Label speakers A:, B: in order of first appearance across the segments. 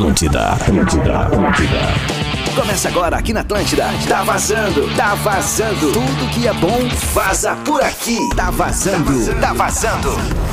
A: Atlântida, Atlântida, Atlântida.
B: Começa agora aqui na Atlântida. Tá vazando, tá vazando. Tudo que é bom vaza por aqui. Tá vazando, tá vazando.
C: Vambora!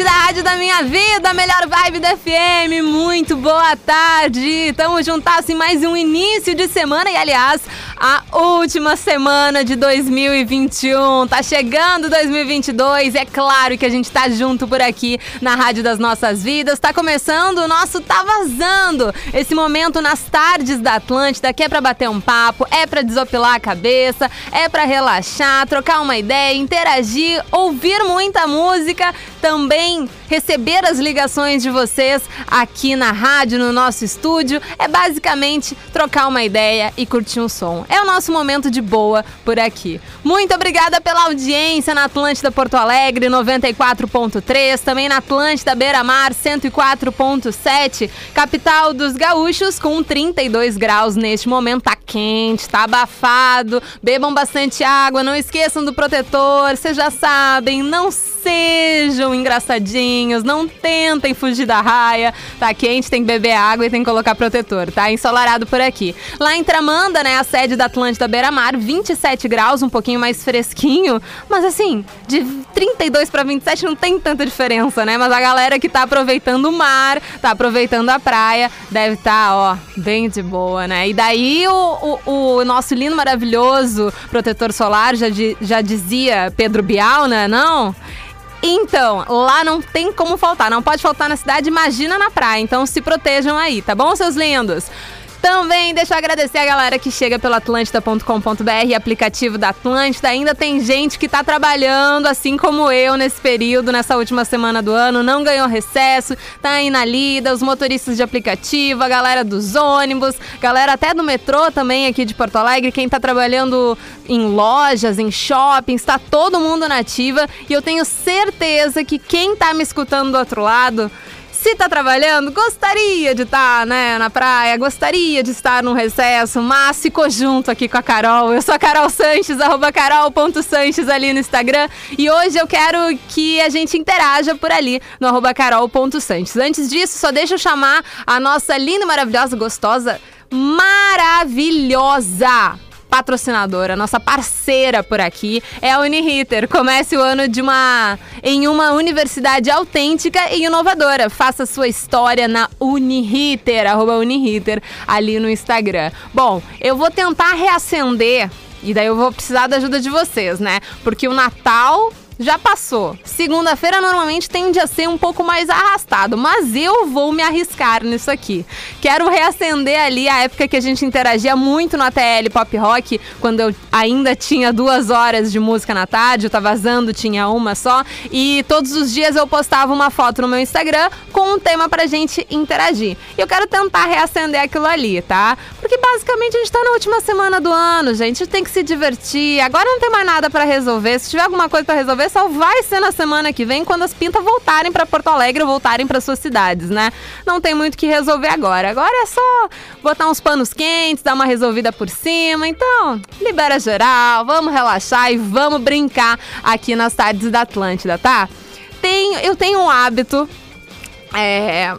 C: Atlântida, a rádio da minha vida, melhor vibe da FM. Muito boa tarde! Tamo juntas em mais um início de semana e, aliás, a última semana de 2021. Tá chegando 2022, é claro que a gente tá junto por aqui na Rádio das Nossas Vidas. Tá começando o nosso Tá Vazando. Esse momento nas tardes da Atlântida que é pra bater um papo, é pra desopilar a cabeça, é pra relaxar, trocar uma ideia, interagir, ouvir muita música, também receber as ligações de vocês aqui na rádio, no nosso estúdio. É basicamente trocar uma ideia e curtir um som. É o nosso momento de boa por aqui. Muito obrigada pela audiência na Atlântida Porto Alegre 94.3, também na Atlântida Beira Mar 104.7, capital dos gaúchos com 32 graus neste momento. Tá quente, tá abafado. Bebam bastante água, não esqueçam do protetor. Vocês já sabem, não sejam engraçadinhos, não tentem fugir da raia. Tá quente, tem que beber água e tem que colocar protetor, tá? Ensolarado por aqui. Lá em Tramanda, né, a sede da Atlântida Beira Mar, 27 graus, um pouquinho mais fresquinho, mas assim, de 32 para 27 não tem tanta diferença, né? Mas a galera que tá aproveitando o mar, tá aproveitando a praia, deve estar, tá, ó, bem de boa, né? E daí o, o, o nosso lindo, maravilhoso protetor solar já, já dizia Pedro Bial, né? Não? Então, lá não tem como faltar. Não pode faltar na cidade, imagina na praia. Então se protejam aí, tá bom, seus lindos? Também deixa eu agradecer a galera que chega pelo atlântida.com.br, aplicativo da Atlântida. Ainda tem gente que tá trabalhando, assim como eu, nesse período, nessa última semana do ano, não ganhou recesso, tá aí na lida, os motoristas de aplicativo, a galera dos ônibus, galera até do metrô também aqui de Porto Alegre, quem tá trabalhando em lojas, em shoppings, tá todo mundo na ativa. E eu tenho certeza que quem tá me escutando do outro lado se tá trabalhando, gostaria de estar, tá, né, na praia, gostaria de estar num recesso, mas ficou junto aqui com a Carol. Eu sou a Carol Sanches, arroba carol.sanches ali no Instagram. E hoje eu quero que a gente interaja por ali no arroba carol.sanches. Antes disso, só deixa eu chamar a nossa linda, maravilhosa, gostosa, maravilhosa patrocinadora, nossa parceira por aqui é a Uniriter. Comece o ano de uma em uma universidade autêntica e inovadora. Faça sua história na Uniriter, arroba Uniriter, ali no Instagram. Bom, eu vou tentar reacender e daí eu vou precisar da ajuda de vocês, né? Porque o Natal já passou. Segunda-feira normalmente tende a ser um pouco mais arrastado, mas eu vou me arriscar nisso aqui. Quero reacender ali a época que a gente interagia muito no ATL Pop Rock, quando eu ainda tinha duas horas de música na tarde, eu tava vazando, tinha uma só, e todos os dias eu postava uma foto no meu Instagram com um tema pra gente interagir. E eu quero tentar reacender aquilo ali, tá? Porque basicamente a gente tá na última semana do ano, gente, a gente tem que se divertir. Agora não tem mais nada para resolver. Se tiver alguma coisa para resolver, só vai ser na semana que vem, quando as pintas voltarem para Porto Alegre voltarem para suas cidades, né? Não tem muito o que resolver agora. Agora é só botar uns panos quentes, dar uma resolvida por cima. Então, libera geral, vamos relaxar e vamos brincar aqui nas tardes da Atlântida, tá? Tem, eu tenho um hábito é,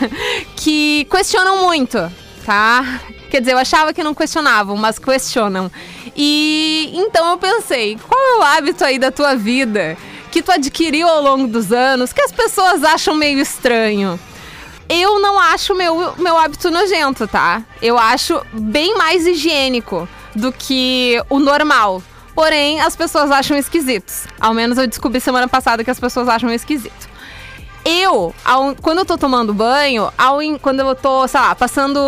C: que questionam muito, tá? Quer dizer, eu achava que não questionavam, mas questionam. E então eu pensei, qual é o hábito aí da tua vida que tu adquiriu ao longo dos anos que as pessoas acham meio estranho? Eu não acho meu, meu hábito nojento, tá? Eu acho bem mais higiênico do que o normal. Porém, as pessoas acham esquisitos. Ao menos eu descobri semana passada que as pessoas acham esquisito eu, ao, quando eu tô tomando banho, ao, quando eu tô, sei lá, passando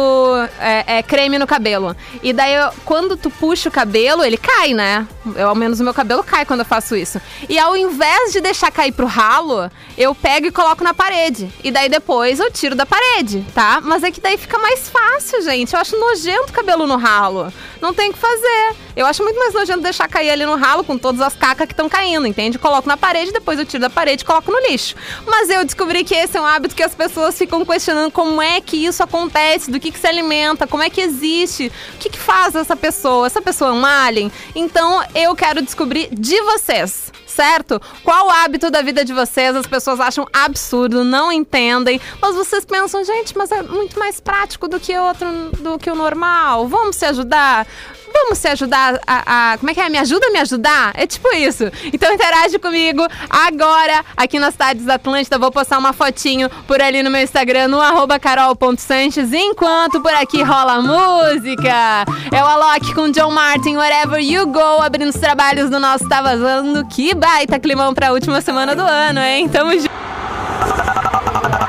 C: é, é, creme no cabelo. E daí, eu, quando tu puxa o cabelo, ele cai, né? Eu, ao menos o meu cabelo cai quando eu faço isso. E ao invés de deixar cair pro ralo, eu pego e coloco na parede. E daí depois eu tiro da parede, tá? Mas é que daí fica mais fácil, gente. Eu acho nojento cabelo no ralo. Não tem o que fazer. Eu acho muito mais nojento deixar cair ali no ralo com todas as cacas que estão caindo, entende? Coloco na parede, depois eu tiro da parede e coloco no lixo. Mas eu descobri que esse é um hábito que as pessoas ficam questionando como é que isso acontece, do que, que se alimenta, como é que existe, o que, que faz essa pessoa? Essa pessoa é um alien? Então eu quero descobrir de vocês certo? Qual o hábito da vida de vocês? As pessoas acham absurdo, não entendem, mas vocês pensam, gente, mas é muito mais prático do que outro, do que o normal. Vamos se ajudar? Vamos se ajudar a, a, Como é que é? Me ajuda a me ajudar? É tipo isso. Então interage comigo agora aqui nas Tardes da Atlântida. Vou postar uma fotinho por ali no meu Instagram, no arroba carol.sanches, enquanto por aqui rola música. É o Alok com John Martin, Wherever You Go, abrindo os trabalhos do nosso Tá Vazando. Que baita climão pra última semana do ano, hein? Tamo junto.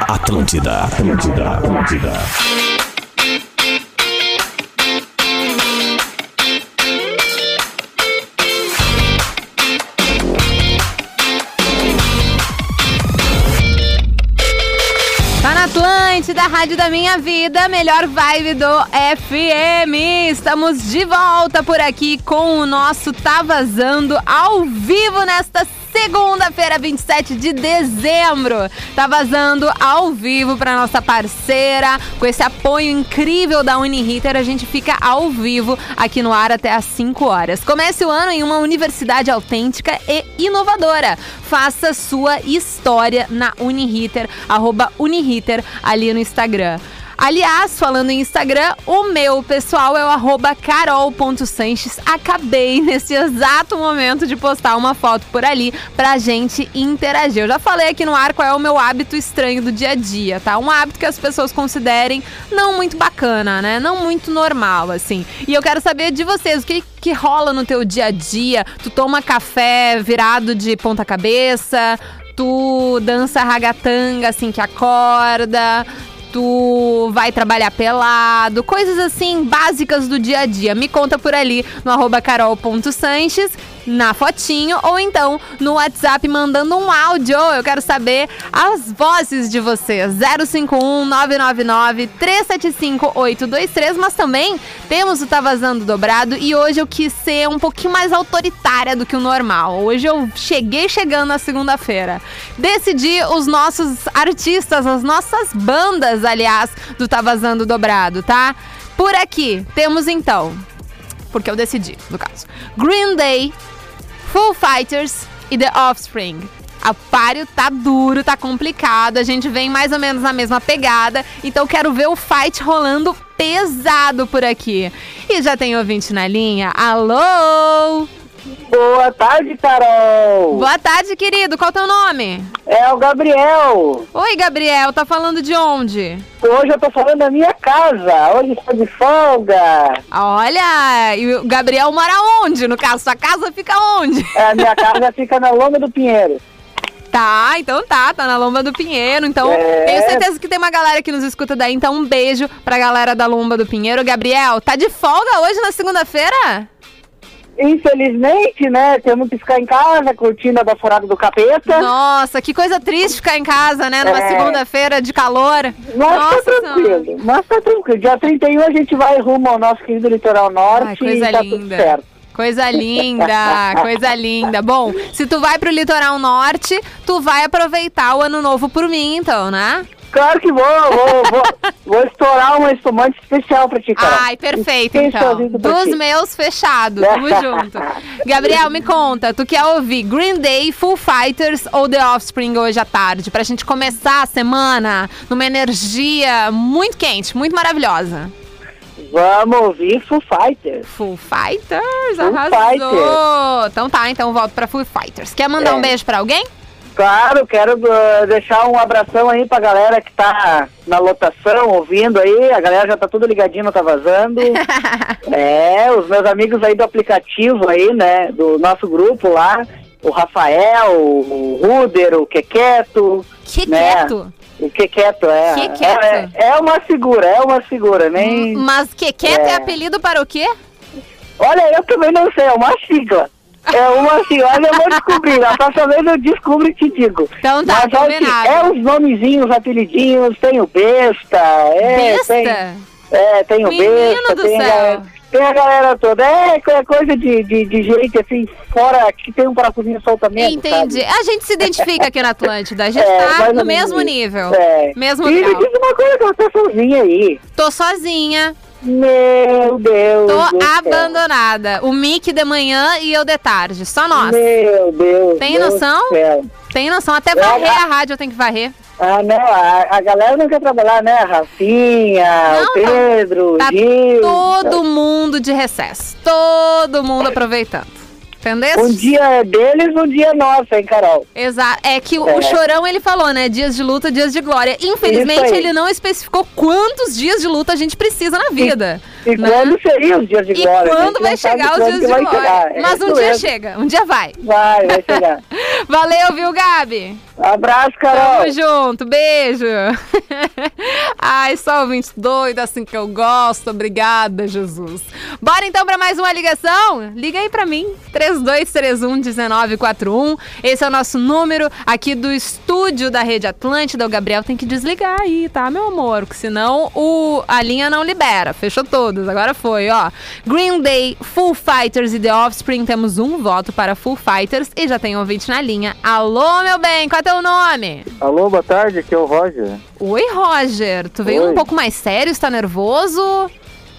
A: Atlântida, Atlântida, Atlântida.
C: Atlântida, Rádio da Minha Vida, melhor vibe do FM. Estamos de volta por aqui com o nosso Tá Vazando ao vivo nesta segunda-feira, 27 de dezembro. Tá vazando ao vivo para nossa parceira. Com esse apoio incrível da Uniriter, a gente fica ao vivo aqui no ar até às 5 horas. Comece o ano em uma universidade autêntica e inovadora. Faça sua história na Uniriter, arroba Uniriter ali no Instagram. Aliás, falando em Instagram, o meu pessoal é o carol.sanches. Acabei nesse exato momento de postar uma foto por ali pra gente interagir. Eu já falei aqui no ar qual é o meu hábito estranho do dia a dia, tá? Um hábito que as pessoas considerem não muito bacana, né? Não muito normal, assim. E eu quero saber de vocês, o que que rola no teu dia a dia? Tu toma café virado de ponta cabeça? Tu dança ragatanga assim que acorda? Tu vai trabalhar pelado, coisas assim básicas do dia a dia. Me conta por ali no arroba carol.sanches, na fotinho, ou então no WhatsApp mandando um áudio. Eu quero saber as vozes de vocês. 051 999 375 823, mas também temos o Tá Vazando Dobrado e hoje eu quis ser um pouquinho mais autoritária do que o normal. Hoje eu cheguei chegando na segunda-feira. Decidi os nossos artistas, as nossas bandas, aliás, do Tá Vazando Dobrado, tá? Por aqui temos então, porque eu decidi, no caso, Green Day, Foo Fighters e The Offspring. A páreo tá duro, tá complicado. A gente vem mais ou menos na mesma pegada. Então quero ver o fight rolando pesado por aqui. E já tem ouvinte na linha? Alô?
D: Boa tarde, Carol.
C: Boa tarde, querido. Qual é o teu nome?
D: É o Gabriel.
C: Oi, Gabriel. Tá falando de onde?
D: Hoje eu tô falando da minha casa. Hoje estou de folga.
C: Olha, e o Gabriel mora onde? No caso, sua casa fica onde?
D: É, a minha casa fica na Lomba do Pinheiro.
C: Tá, então tá, tá na Lomba do Pinheiro. Então,
D: É.
C: tenho certeza que tem uma galera que nos escuta daí. Então, um beijo pra galera da Lomba do Pinheiro. Gabriel, tá de folga hoje na segunda-feira?
D: Infelizmente, né, temos que ficar em casa curtindo a baforada do capeta.
C: Nossa, que coisa triste ficar em casa, né? Numa
D: É.
C: segunda-feira de calor.
D: Mas
C: Nossa
D: tá
C: Senhora.
D: tranquilo, mas tá tranquilo. Dia 31 a gente vai rumo ao nosso querido litoral norte
C: Ai, coisa
D: e tá tudo
C: linda.
D: certo.
C: Coisa linda, coisa linda. Bom, se tu vai pro litoral norte, tu vai aproveitar o ano novo por mim, então, né?
D: Claro que vou, vou, vou, vou estourar uma espumante especial pra ti, Carol.
C: Ai, perfeito, então. Dos meus, fechado. Tamo junto. Gabriel, me conta, tu quer ouvir Green Day, Full Fighters ou The Offspring hoje à tarde? Pra gente começar a semana numa energia muito quente, muito maravilhosa.
D: Vamos ouvir Foo Fighters.
C: Full Fighters,
D: Full
C: arrasou. Então tá, então volto pra Full Fighters. Quer mandar
D: É.
C: um beijo pra alguém?
D: Claro, quero uh, deixar um abração aí pra galera que tá na lotação ouvindo aí. A galera já tá tudo ligadinho, não tá vazando. é, os meus amigos aí do aplicativo aí, né, do nosso grupo lá. O Rafael, o Ruder, o Quequeto.
C: Que
D: né? O Quequeto, é.
C: Quequeto?
D: É, é uma figura, é uma figura, nem...
C: Mas que quieto é.
D: É.
C: apelido para o quê?
D: Olha, eu também não sei, é uma sigla. É uma olha, eu vou descobrir. A próxima vez eu descubro e te digo.
C: Então tá,
D: Mas
C: combinado.
D: é os nomezinhos, apelidinhos, tem o Besta, é,
C: Besta?
D: tem... É, tem o
C: Menino
D: Besta,
C: do
D: tem a
C: céu.
D: galera- Tem a galera toda. É, é coisa de, de, de gente assim, fora que tem um parafusinho soltamento.
C: Entendi.
D: sabe?
C: A gente se identifica aqui na Atlântida. A gente
D: É,
C: tá no mesmo nível.
D: É.
C: Mesmo
D: e me
C: grau.
D: diz uma coisa que você tá sozinha aí.
C: Tô sozinha.
D: Meu Deus.
C: Tô
D: do céu.
C: abandonada. O Mick de manhã e eu de tarde. Só nós.
D: Meu Deus.
C: Tem
D: Deus
C: noção?
D: céu.
C: Tem noção? Até varrer
D: a-
C: a rádio eu tenho que varrer.
D: Ah, não, a, a galera não quer trabalhar, né? Rafinha,
C: Não,
D: o Pedro,
C: Tá
D: Gil.
C: todo mundo de recesso. Todo mundo aproveitando. Entendeu?
D: Um dia é deles, um dia é nosso, hein, Carol?
C: Exato. É que o,
D: É.
C: o Chorão, ele falou, né? Dias de luta, dias de glória. Infelizmente, ele não especificou quantos dias de luta a gente precisa na vida.
D: E
C: né?
D: quando seriam os dias de
C: E
D: glória? A
C: quando vai chegar os dias de glória.
D: chegar. É
C: Mas um dia
D: mesmo.
C: chega, um dia vai.
D: Vai, vai chegar.
C: Valeu, viu, Gabi?
D: Abraço, Carol.
C: Tamo junto, beijo. Ai, só ouvinte doido, assim que eu gosto. Obrigada, Jesus. Bora então pra mais uma ligação? Liga aí pra mim, 3231-1941. Esse é o nosso número aqui do estúdio da Rede Atlântida. O Gabriel tem que desligar aí, tá, meu amor? Porque senão o, a linha não libera. Fechou todas, agora foi, ó. Green Day, Full Fighters e The Offspring. Temos um voto para Full Fighters e já tem um ouvinte na linha. Alô, meu bem, qual é teu nome?
E: Alô, boa tarde, aqui é o Roger.
C: Oi, Roger. Tu veio
E: Oi.
C: um pouco mais sério, está nervoso?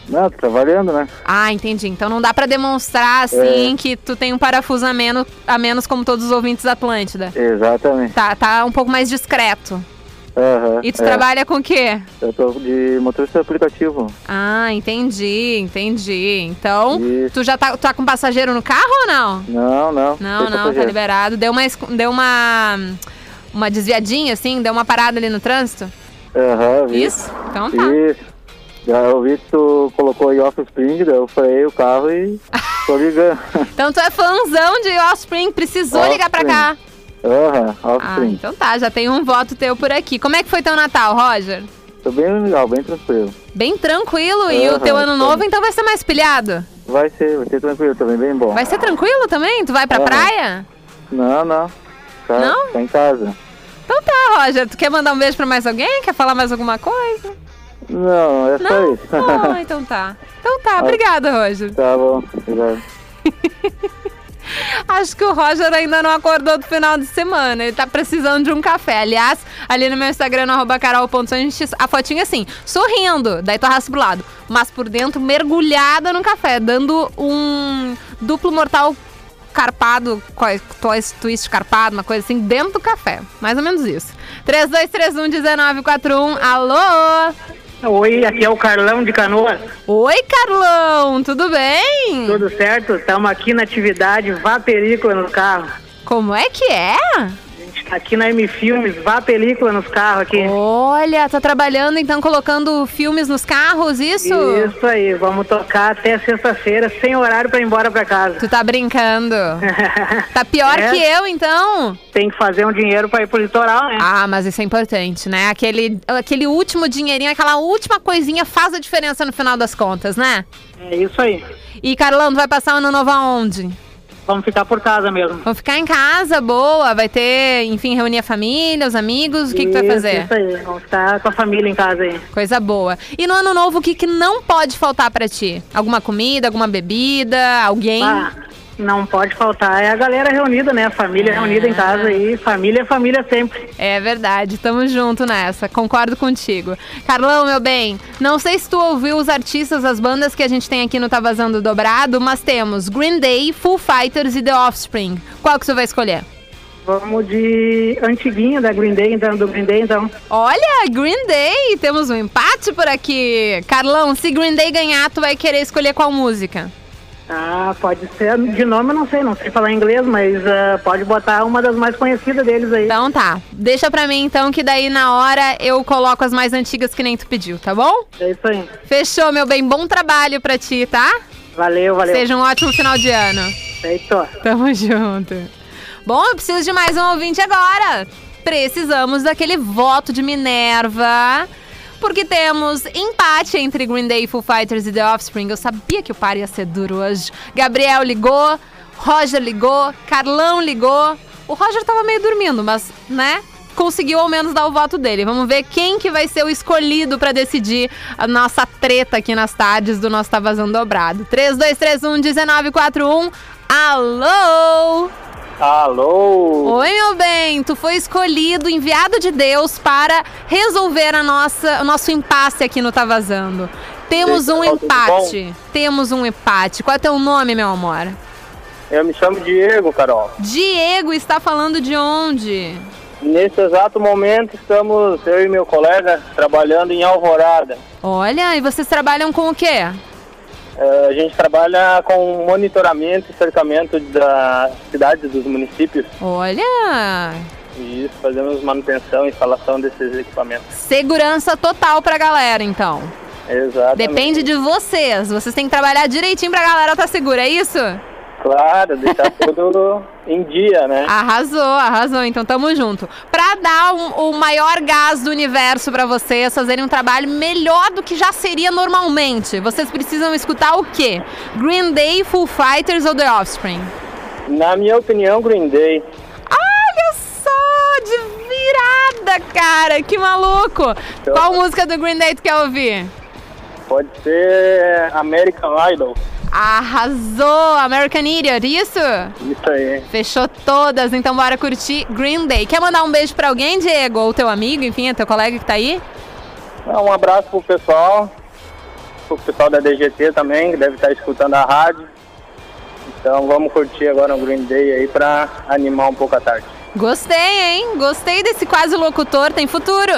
E: Não, tô trabalhando, né?
C: Ah, entendi. Então não dá pra demonstrar assim que tu tem um parafuso a menos, a menos como todos os ouvintes da Atlântida.
E: Exatamente.
C: Tá, tá um pouco mais discreto.
E: Aham.
C: E tu
E: é.
C: trabalha com o quê?
E: Eu tô de motorista aplicativo.
C: Ah, entendi, entendi. Então,
E: Isso.
C: tu já tá, tá com passageiro no carro ou não?
E: Não, não.
C: Não, não, tá
E: passageiro.
C: liberado. Deu uma, deu uma, uma desviadinha, assim? Deu uma parada ali no trânsito?
E: Aham, vi.
C: Isso? Então tá.
E: Isso. Já eu vi que tu colocou aí Offspring, daí eu freiei o carro e tô ligando.
C: Então tu é fãzão de Offspring, precisou ligar pra cá.
E: Aham,
C: Ah,
E: Offspring.
C: então tá, já tem um voto teu por aqui. Como é que foi teu Natal, Roger?
E: Tô bem legal, bem tranquilo.
C: Bem tranquilo. E o teu ano novo, então vai ser mais pilhado?
E: Vai ser, vai ser tranquilo também, bem bom.
C: Vai ser tranquilo também? Tu vai pra
E: Aham.
C: praia?
E: Não, não. Tá,
C: Não?
E: tá em casa.
C: Então tá, Roger. Tu quer mandar um beijo pra mais alguém? Quer falar mais alguma coisa?
E: Não, é só
C: Não?
E: isso.
C: Ah, então tá. Então tá, obrigada, Roger.
E: tá bom, obrigado.
C: Acho que o Roger ainda não acordou do final de semana. Ele tá precisando de um café. Aliás, ali no meu Instagram, no arroba a fotinha é assim, sorrindo. Daí tu arrasta pro lado. Mas por dentro, mergulhada no café, dando um duplo mortal carpado, twist, twist carpado, uma coisa assim, dentro do café. Mais ou menos isso. 3231-1941. Alô?
F: Oi, aqui é o Carlão de Canoas.
C: Oi, Carlão, tudo bem?
F: Tudo certo? Estamos aqui na atividade Vá Película no carro.
C: Como é que é?
F: Aqui na M Filmes, Vá Película nos carros aqui.
C: Olha, tá trabalhando então colocando filmes nos carros, isso?
F: Isso aí, vamos tocar até sexta-feira, sem horário para ir embora para casa.
C: Tu tá brincando. Tá pior
F: É.
C: que eu, então?
F: Tem que fazer um dinheiro para ir pro litoral, né?
C: Ah, mas isso é importante, né? Aquele, aquele último dinheirinho, aquela última coisinha faz a diferença no final das contas, né?
F: É isso aí.
C: E, Carlão, tu vai passar o ano novo aonde?
F: Vamos ficar por casa mesmo.
C: Vamos ficar em casa, boa. Vai ter, enfim, reunir a família, os amigos. O que, que tu vai
F: Isso,
C: fazer?
F: Isso aí, vamos ficar com a família em casa aí.
C: Coisa boa. E no ano novo, o que, que não pode faltar pra ti? Alguma comida, alguma bebida, alguém?
F: Ah, não pode faltar, é a galera reunida, né? A família reunida em casa aí. Família é família sempre.
C: É verdade, tamo junto nessa, concordo contigo. Carlão, meu bem, não sei se tu ouviu os artistas, as bandas que a gente tem aqui no Tá Vazando Dobrado, mas temos Green Day, Full Fighters e The Offspring. Qual que tu vai escolher?
F: Vamos de antiguinho da Green Day, então, do Green Day, então.
C: Olha, Green Day, temos um empate por aqui. Carlão, se Green Day ganhar, tu vai querer escolher qual música?
F: Ah, pode ser. De nome eu não sei, não sei falar inglês, mas ah, pode botar uma das mais conhecidas deles aí.
C: Então tá, deixa pra mim então que daí na hora eu coloco as mais antigas que nem tu pediu, tá bom?
F: É isso aí.
C: Fechou, meu bem, bom trabalho pra ti, tá?
F: Valeu, valeu.
C: Seja um ótimo final de ano.
F: Feito.
C: Tamo junto. Bom, eu preciso de mais um ouvinte agora. Precisamos daquele voto de Minerva. Porque temos empate entre Green Day, Foo Fighters e The Offspring. Eu sabia que o par ia ser duro hoje. Gabriel ligou, Roger ligou, Carlão ligou. O Roger tava meio dormindo, mas, né? conseguiu ao menos dar o voto dele. Vamos ver quem que vai ser o escolhido pra decidir a nossa treta aqui nas tardes do nosso Tá Vazando Dobrado. 3231 1941. Alô!
E: Alô?
C: Oi, meu bem, tu foi escolhido, enviado de Deus para resolver a nossa, o nosso impasse aqui no Tá Vazando. Temos um
E: tudo
C: empate. Temos um empate. Qual é teu nome, meu amor?
E: Eu me chamo Diego, Carol.
C: Diego está falando de onde?
E: Nesse exato momento estamos, eu e meu colega, trabalhando em Alvorada.
C: Olha, e vocês trabalham com o quê?
E: Eh, a gente trabalha com monitoramento e cercamento das cidades dos municípios.
C: Olha,
E: isso, fazemos manutenção e instalação desses equipamentos.
C: segurança total pra galera, então.
E: Exatamente.
C: Depende de vocês. Vocês têm que trabalhar direitinho pra galera estar segura, é isso?
E: Claro, deixar tudo em dia, né?
C: Arrasou, arrasou. Então tamo junto. Pra dar um- o maior gás do universo pra vocês fazerem um trabalho melhor do que já seria normalmente, vocês precisam escutar o quê? Green Day, Full Fighters ou The Offspring?
E: Na minha opinião, Green Day.
C: Olha só, de virada, cara. Que maluco. Qual música do Green Day tu quer ouvir?
E: Pode ser American Idol.
C: Arrasou, American Idiot, isso?
E: Isso aí.
C: Fechou todas, então bora curtir Green Day. Quer mandar um beijo pra alguém, Diego? Ou teu amigo, enfim, é teu colega que tá aí?
E: Ah, Um abraço pro pessoal, pro pessoal da DGT também, que deve estar escutando a rádio. Então vamos curtir agora o Green Day aí pra animar um pouco a tarde.
C: Gostei, hein? Gostei desse quase locutor, tem futuro.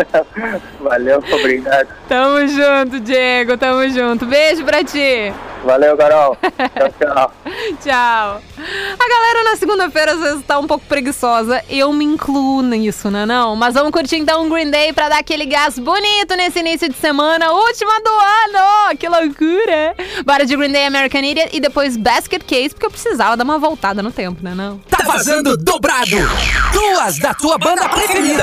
E: Valeu, obrigado.
C: Tamo junto, Diego, tamo junto. Beijo pra ti.
E: Valeu, Carol. Tchau, tchau.
C: Tchau. A galera na segunda-feira às vezes tá um pouco preguiçosa. Eu me incluo nisso, né não? Mas vamos curtir então um Green Day pra dar aquele gás bonito nesse início de semana, última do ano. Que loucura. Bora de Green Day American Idiot e depois Basket Case, porque eu precisava dar uma voltada no tempo, né não?
B: Tá vazando dobrado. Duas da tua banda preferida.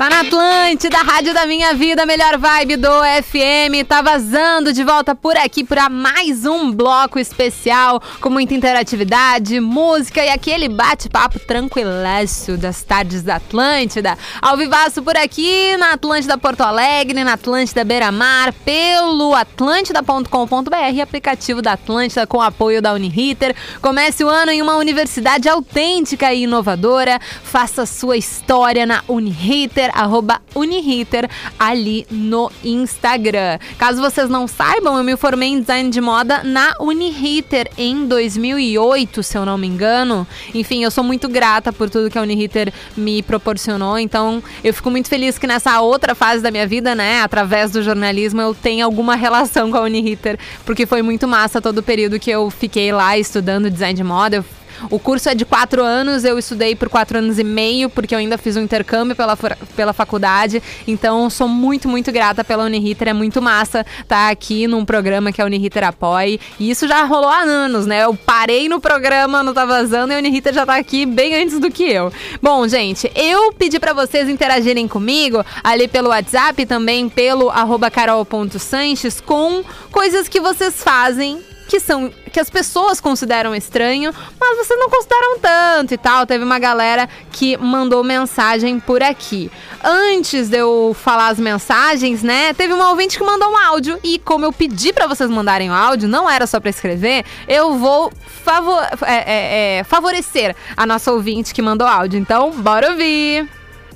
C: Tá na Atlântida, Rádio da Minha Vida, melhor vibe do FM. Tá vazando de volta por aqui para mais um bloco especial com muita interatividade, música e aquele bate-papo tranquilaço das tardes da Atlântida. Ao vivaço por aqui na Atlântida Porto Alegre, na Atlântida Beira Mar, pelo atlântida.com.br, aplicativo da Atlântida com apoio da Uniriter. Comece o ano em uma universidade autêntica e inovadora. Faça sua história na Uniriter, arroba Uniriter, ali no Instagram. Caso vocês não saibam, eu me formei em design de moda na Uniriter em 2008, se eu não me engano. Enfim, eu sou muito grata por tudo que a Uniriter me proporcionou, então eu fico muito feliz que nessa outra fase da minha vida, né, através do jornalismo, eu tenho alguma relação com a Uniriter, porque foi muito massa todo o período que eu fiquei lá estudando design de moda. Eu o curso é de quatro anos, eu estudei por quatro anos e meio, porque eu ainda fiz um intercâmbio pela, pela faculdade. Então, sou muito, muito grata pela Uniriter. É muito massa estar aqui num programa que a Uniriter apoie. E isso já rolou há anos, né? Eu parei no programa, não tá vazando, e a Uniriter já tá aqui bem antes do que eu. Bom, gente, eu pedi pra vocês interagirem comigo ali pelo WhatsApp, também pelo carol.sanches, com coisas que vocês fazem que são que as pessoas consideram estranho, mas vocês não consideram tanto e tal. Teve uma galera que mandou mensagem por aqui. Antes de eu falar as mensagens, né? Teve uma ouvinte que mandou um áudio e como eu pedi pra vocês mandarem o áudio, não era só pra escrever, eu vou favor- é, é, é, favorecer a nossa ouvinte que mandou áudio. Então, bora ouvir.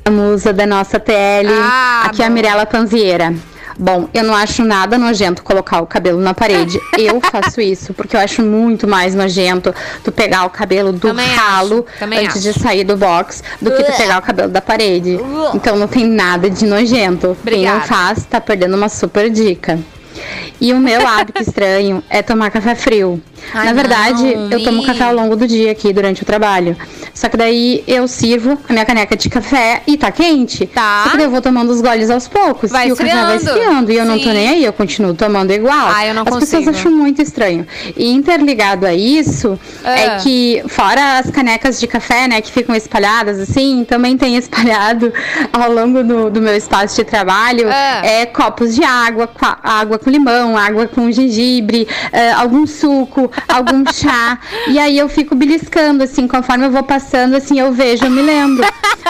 G: a musa da nossa TL.
C: Ah,
G: Aqui é a
C: bom.
G: Mirella Panzieira. Bom, eu não acho nada nojento colocar o cabelo na parede. Eu faço isso porque eu acho muito mais nojento tu pegar o cabelo do
C: Também
G: ralo antes
C: acho.
G: de sair do box do que tu pegar o cabelo da parede. Então não tem nada de nojento. Quem
C: Obrigada.
G: não faz tá perdendo uma super dica. E o meu hábito estranho é tomar café frio.
C: Ai,
G: Na verdade,
C: não,
G: eu tomo café ao longo do dia aqui durante o trabalho. Só que daí eu sirvo a minha caneca de café e tá quente.
C: Tá.
G: Só que daí eu vou tomando os goles aos poucos.
C: Vai
G: e o café vai
C: esfriando.
G: esfriando. E eu não tô
C: Sim.
G: nem aí, eu continuo tomando igual.
C: Ah, eu não
G: As
C: consigo.
G: pessoas acham muito estranho. E interligado a isso,
C: É.
G: é que fora as canecas de café, né, que ficam espalhadas assim, também tem espalhado ao longo do, do meu espaço de trabalho
C: É.
G: é, copos de água, água com limão, água com gengibre, é, algum suco, algum chá. e aí eu fico beliscando, assim, conforme eu vou passando, assim, eu vejo, eu me lembro.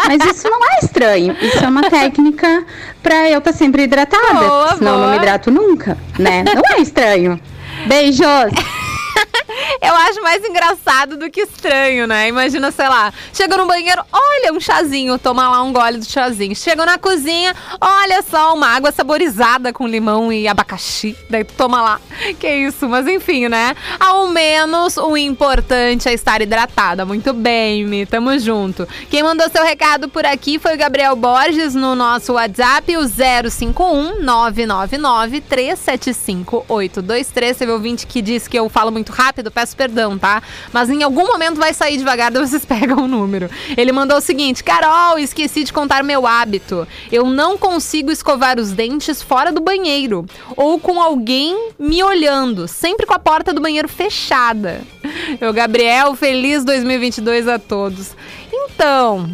G: Mas isso não é estranho. Isso é uma técnica pra eu estar sempre hidratada.
C: Boa,
G: senão eu não
C: boa.
G: me hidrato nunca, né? Não é estranho. Beijos!
C: Eu acho mais engraçado do que estranho, né? Imagina, sei lá, chega no banheiro, olha um chazinho, toma lá um gole do chazinho. Chega na cozinha, olha só, uma água saborizada com limão e abacaxi. Daí toma lá. Que isso, mas enfim, né? Ao menos o importante é estar hidratada. Muito bem, Mi, tamo junto. Quem mandou seu recado por aqui foi o Gabriel Borges no nosso WhatsApp, o 051 999 375 823. Teve ouvinte que disse que eu falo muito rápido, peço perdão, tá? Mas em algum momento vai sair devagar, daí vocês pegam o número. Ele mandou o seguinte: Carol, esqueci de contar meu hábito. Eu não consigo escovar os dentes fora do banheiro ou com alguém me olhando, sempre com a porta do banheiro fechada. Eu, Gabriel, feliz 2022 a todos. Então,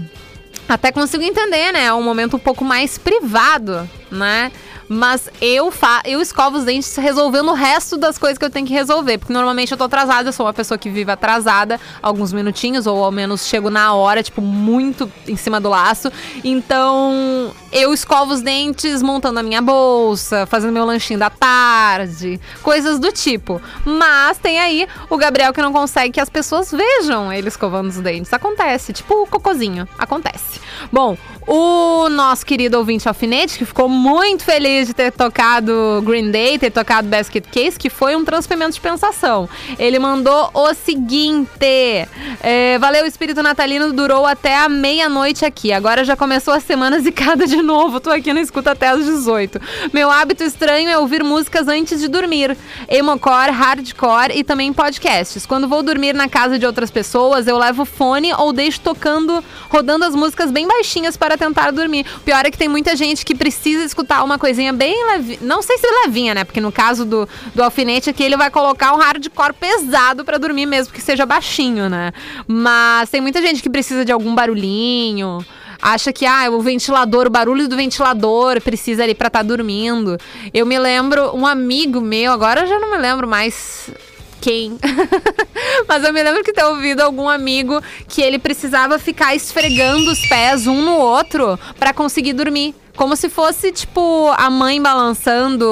C: até consigo entender, né? É um momento um pouco mais privado, né? Mas eu, fa eu escovo os dentes resolvendo o resto das coisas que eu tenho que resolver. Porque normalmente eu tô atrasada, eu sou uma pessoa que vive atrasada alguns minutinhos, ou ao menos chego na hora, tipo, muito em cima do laço. Então, eu escovo os dentes montando a minha bolsa, fazendo meu lanchinho da tarde, coisas do tipo. Mas tem aí o Gabriel que não consegue que as pessoas vejam ele escovando os dentes. Acontece, tipo o cocozinho. Acontece. Bom, o nosso querido ouvinte alfinete, que ficou muito feliz de ter tocado Green Day, ter tocado Basket Case, que foi um transpimento de pensação. Ele mandou o seguinte: é, Valeu, o espírito natalino durou até a meia-noite aqui. Agora já começou a semana zicada de novo. Tô aqui no escuta até às 18. Meu hábito estranho é ouvir músicas antes de dormir. Emocore, hardcore e também podcasts. Quando vou dormir na casa de outras pessoas, eu levo fone ou deixo tocando, rodando as músicas bem baixinhas para tentar dormir. O pior é que tem muita gente que precisa escutar uma coisinha bem. Não sei se levinha, né? Porque no caso do, do alfinete aqui, ele vai colocar um hardcore pesado para dormir mesmo, que seja baixinho, né? Mas tem muita gente que precisa de algum barulhinho acha que ah, o ventilador, o barulho do ventilador precisa ali pra estar dormindo. Eu me lembro, um amigo meu, agora eu já não me lembro mais quem. Mas eu me lembro que ter ouvido algum amigo que ele precisava ficar esfregando os pés um no outro pra conseguir dormir. Como se fosse, tipo, a mãe balançando,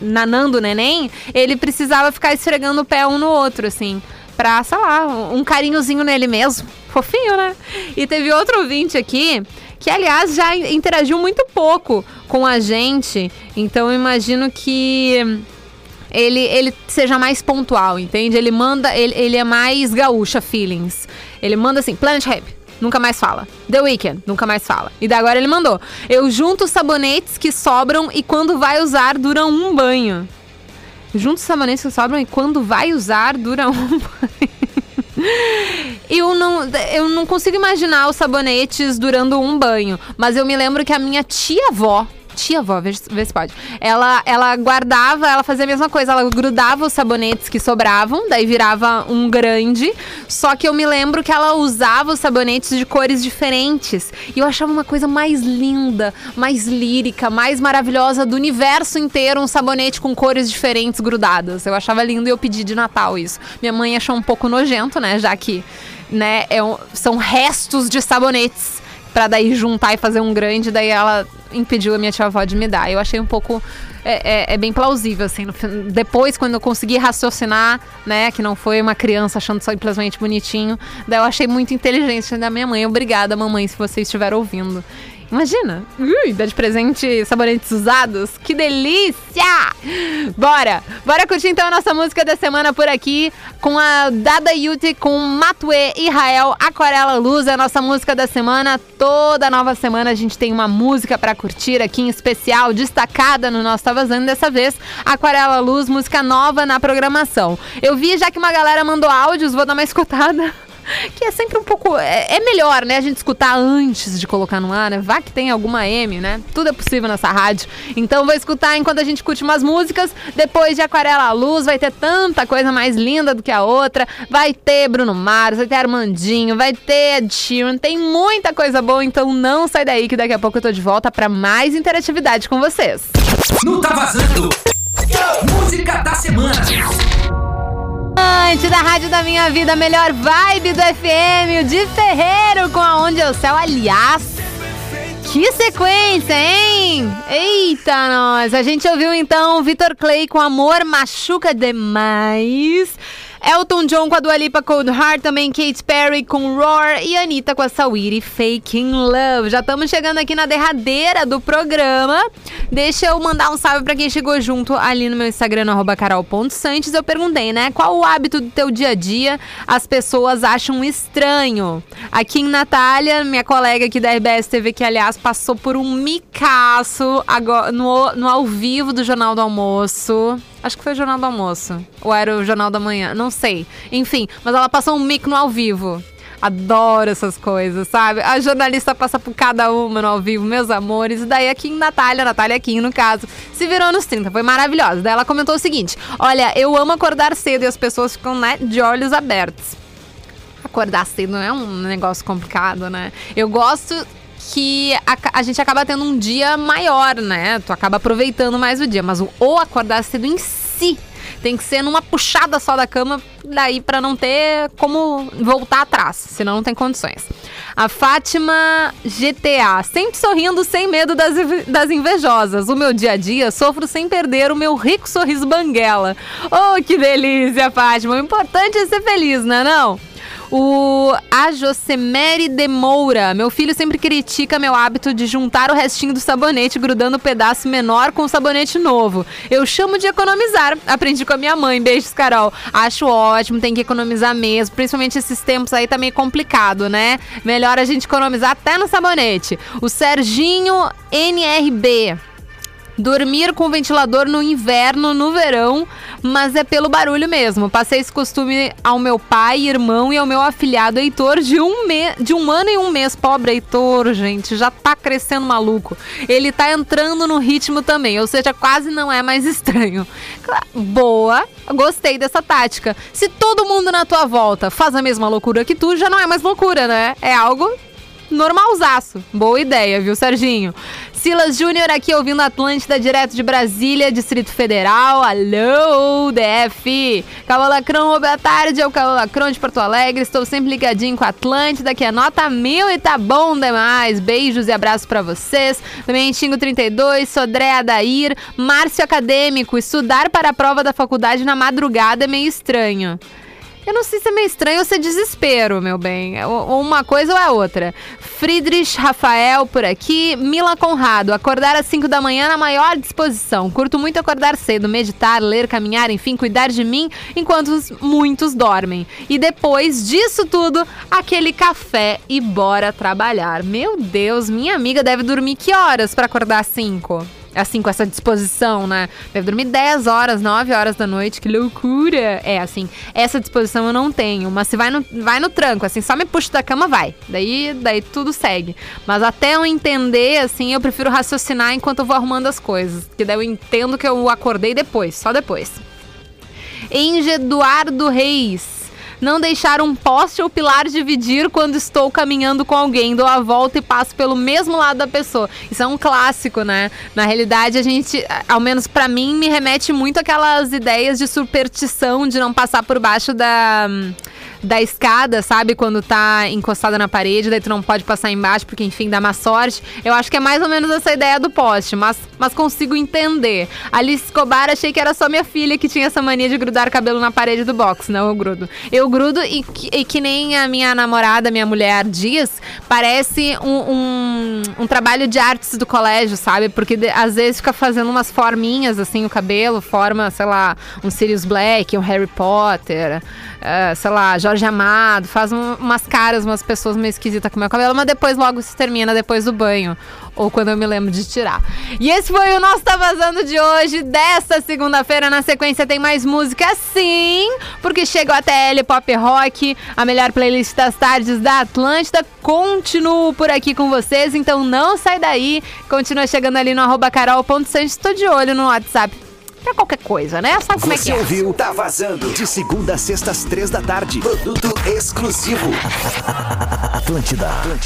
C: nanando o neném, ele precisava ficar esfregando o pé um no outro, assim pra, sei lá, um carinhozinho nele mesmo. Fofinho, né? E teve outro ouvinte aqui que, aliás, já interagiu muito pouco com a gente. Então imagino que ele, ele seja mais pontual, entende? Ele manda, ele, ele é mais gaúcha feelings. Ele manda assim, Planet Rap. Nunca mais fala. The Weeknd, nunca mais fala. E daí agora ele mandou. Eu junto os sabonetes que sobram e quando vai usar duram um banho. Junto os sabonetes que sobram e quando vai usar dura um. Eu não, eu não consigo imaginar os sabonetes durando um banho, mas eu me lembro que a minha tia-avó, tia-avó, pode, ela, ela guardava, ela fazia a mesma coisa, ela grudava os sabonetes que sobravam, daí virava um grande, só que eu me lembro que ela usava os sabonetes de cores diferentes, e eu achava uma coisa mais linda, mais lírica, mais maravilhosa do universo inteiro, um sabonete com cores diferentes grudadas. Eu achava lindo e eu pedi de Natal isso. Minha mãe achou um pouco nojento, né, já que né, é um- são restos de sabonetes pra daí juntar e fazer um grande, daí ela impediu a minha tia-avó de me dar. Eu achei um pouco é, é- é bem plausível, assim. no depois, quando eu consegui raciocinar, né, que não foi uma criança achando simplesmente bonitinho, daí eu achei muito inteligente da minha mãe. Obrigada, mamãe, se você estiver ouvindo. Imagina, ui, dar de presente sabonetes usados, que delícia! Bora, bora curtir então a nossa música da semana por aqui, com a Dada Yuti, com Matue Israel, Aquarela Luz, é a nossa música da semana. Toda nova semana a gente tem uma música pra curtir aqui em especial, destacada no nosso Tá Vazando, dessa vez Aquarela Luz, música nova na programação. Eu vi já que uma galera mandou áudios, vou dar uma escutada. que é sempre um pouco. É, é, melhor, né? A gente escutar antes de colocar no ar, né? Vá que tem alguma M, né? Tudo é possível nessa rádio. Então vou escutar enquanto a gente curte umas músicas. Depois de Aquarela à Luz, vai ter tanta coisa mais linda do que a outra. Vai ter Bruno Mars, vai ter Armandinho, vai ter Ed Sheeran. Tem muita coisa boa, então não sai daí que daqui a pouco eu tô de volta para mais interatividade com vocês.
B: Não Tá Vazando. Música da semana.
C: Da Rádio da Minha Vida, melhor vibe do FM, o de Ferreiro com Aonde é o Céu. Aliás, que sequência, hein? Eita, nós! A gente ouviu então Vitor Clay com Amor Machuca Demais. Elton John com a Dua Lipa Cold Heart, também Kate Perry com Roar e Anitta com a Sawiri Faking Love. Já estamos chegando aqui na derradeira do programa. Deixa eu mandar um salve para quem chegou junto ali no meu Instagram, no carol.santos. Eu perguntei, né, qual o hábito do teu dia a dia as pessoas acham estranho? Aqui em Natália, minha colega aqui da RBS TV, que aliás passou por um micaço agora, no, no ao vivo do Jornal do Almoço. Acho que foi o Jornal do Almoço. Ou era o Jornal da Manhã, não sei. Enfim, mas ela passou um mic no ao vivo. Adoro essas coisas, sabe? A jornalista passa por cada uma no ao vivo, meus amores. E daí aqui em Natália, Natália aqui no caso, se virou nos 30, foi maravilhosa. Daí ela comentou o seguinte: Olha, eu amo acordar cedo e as pessoas ficam, né, de olhos abertos. Acordar cedo não é um negócio complicado, né? Eu gosto que a, a, gente acaba tendo um dia maior, né? Tu acaba aproveitando mais o dia, mas o, o acordar cedo em si tem que ser numa puxada só da cama, daí para não ter como voltar atrás, senão não tem condições. A Fátima GTA, sempre sorrindo sem medo das, das invejosas. O meu dia a dia sofro sem perder o meu rico sorriso banguela. Oh, que delícia, Fátima. O importante é ser feliz, né não? O A Josemere de Moura. Meu filho sempre critica meu hábito de juntar o restinho do sabonete grudando o um pedaço menor com o sabonete novo. Eu chamo de economizar. Aprendi com a minha mãe. Beijos, Carol. Acho ótimo, tem que economizar mesmo. Principalmente esses tempos aí tá meio complicado, né? Melhor a gente economizar até no sabonete. O Serginho NRB. Dormir com ventilador no inverno, no verão, mas é pelo barulho mesmo. Passei esse costume ao meu pai, irmão e ao meu afilhado Heitor de um, me... de um ano e um mês. Pobre Heitor, gente, já tá crescendo maluco. Ele tá entrando no ritmo também, ou seja, quase não é mais estranho. Boa, gostei dessa tática. Se todo mundo na tua volta faz a mesma loucura que tu, já não é mais loucura, né? É algo normalzaço. Boa ideia, viu, Serginho? Silas Júnior aqui ouvindo Atlântida, direto de Brasília, Distrito Federal. Alô, DF! Cabo Lacrão, boa tarde, é o Cabo Lacrão de Porto Alegre. Estou sempre ligadinho com a Atlântida, que é nota mil e tá bom demais. Beijos e abraços para vocês. Também Xingo 32, Sodré Adair, Márcio Acadêmico. Estudar para a prova da faculdade na madrugada é meio estranho. Eu não sei se é meio estranho ou se é desespero, meu bem. Uma coisa ou é outra. Friedrich Rafael por aqui. Mila Conrado. Acordar às 5 da manhã na maior disposição. Curto muito acordar cedo, meditar, ler, caminhar, enfim, cuidar de mim enquanto muitos dormem. E depois disso tudo, aquele café e bora trabalhar. Meu Deus, minha amiga deve dormir que horas para acordar às 5? Assim, com essa disposição, né? Deve dormir 10 horas, 9 horas da noite, que loucura! É, assim, essa disposição eu não tenho, mas se vai no, vai no tranco, assim, só me puxa da cama, vai. Daí, daí tudo segue. Mas até eu entender, assim, eu prefiro raciocinar enquanto eu vou arrumando as coisas, que daí eu entendo que eu acordei depois, só depois. Enge Eduardo Reis não deixar um poste ou pilar dividir quando estou caminhando com alguém. Dou a volta e passo pelo mesmo lado da pessoa. Isso é um clássico, né? Na realidade, a gente, ao menos para mim, me remete muito aquelas ideias de superstição de não passar por baixo da da escada, sabe? Quando tá encostada na parede, daí tu não pode passar embaixo, porque enfim, dá má sorte. Eu acho que é mais ou menos essa ideia do poste, mas, mas consigo entender. Alice Escobar, achei que era só minha filha que tinha essa mania de grudar cabelo na parede do box. Não, eu grudo. Eu grudo e, e que nem a minha namorada, minha mulher, diz, parece um, um, um trabalho de artes do colégio, sabe? Porque de, às vezes fica fazendo umas forminhas assim, o cabelo, forma, sei lá, um Sirius Black, um Harry Potter, uh, sei lá, Jorge Amado, faz um- umas caras, umas pessoas meio esquisitas com meu cabelo, mas depois logo se termina depois do banho. Ou quando eu me lembro de tirar. E esse foi o nosso Tá Vazando de hoje, desta segunda-feira. Na sequência tem mais música sim, porque chegou a TL Pop Rock, a melhor playlist das tardes da Atlântida. Continuo por aqui com vocês, então não sai daí. Continua chegando ali no arroba carol.santos. Tô de olho no WhatsApp pra qualquer coisa, né? Sabe como é que
B: Você
C: é?
B: ouviu Tá Vazando de segunda a sexta às três da tarde. Produto exclusivo. Atlântida. Atlântida.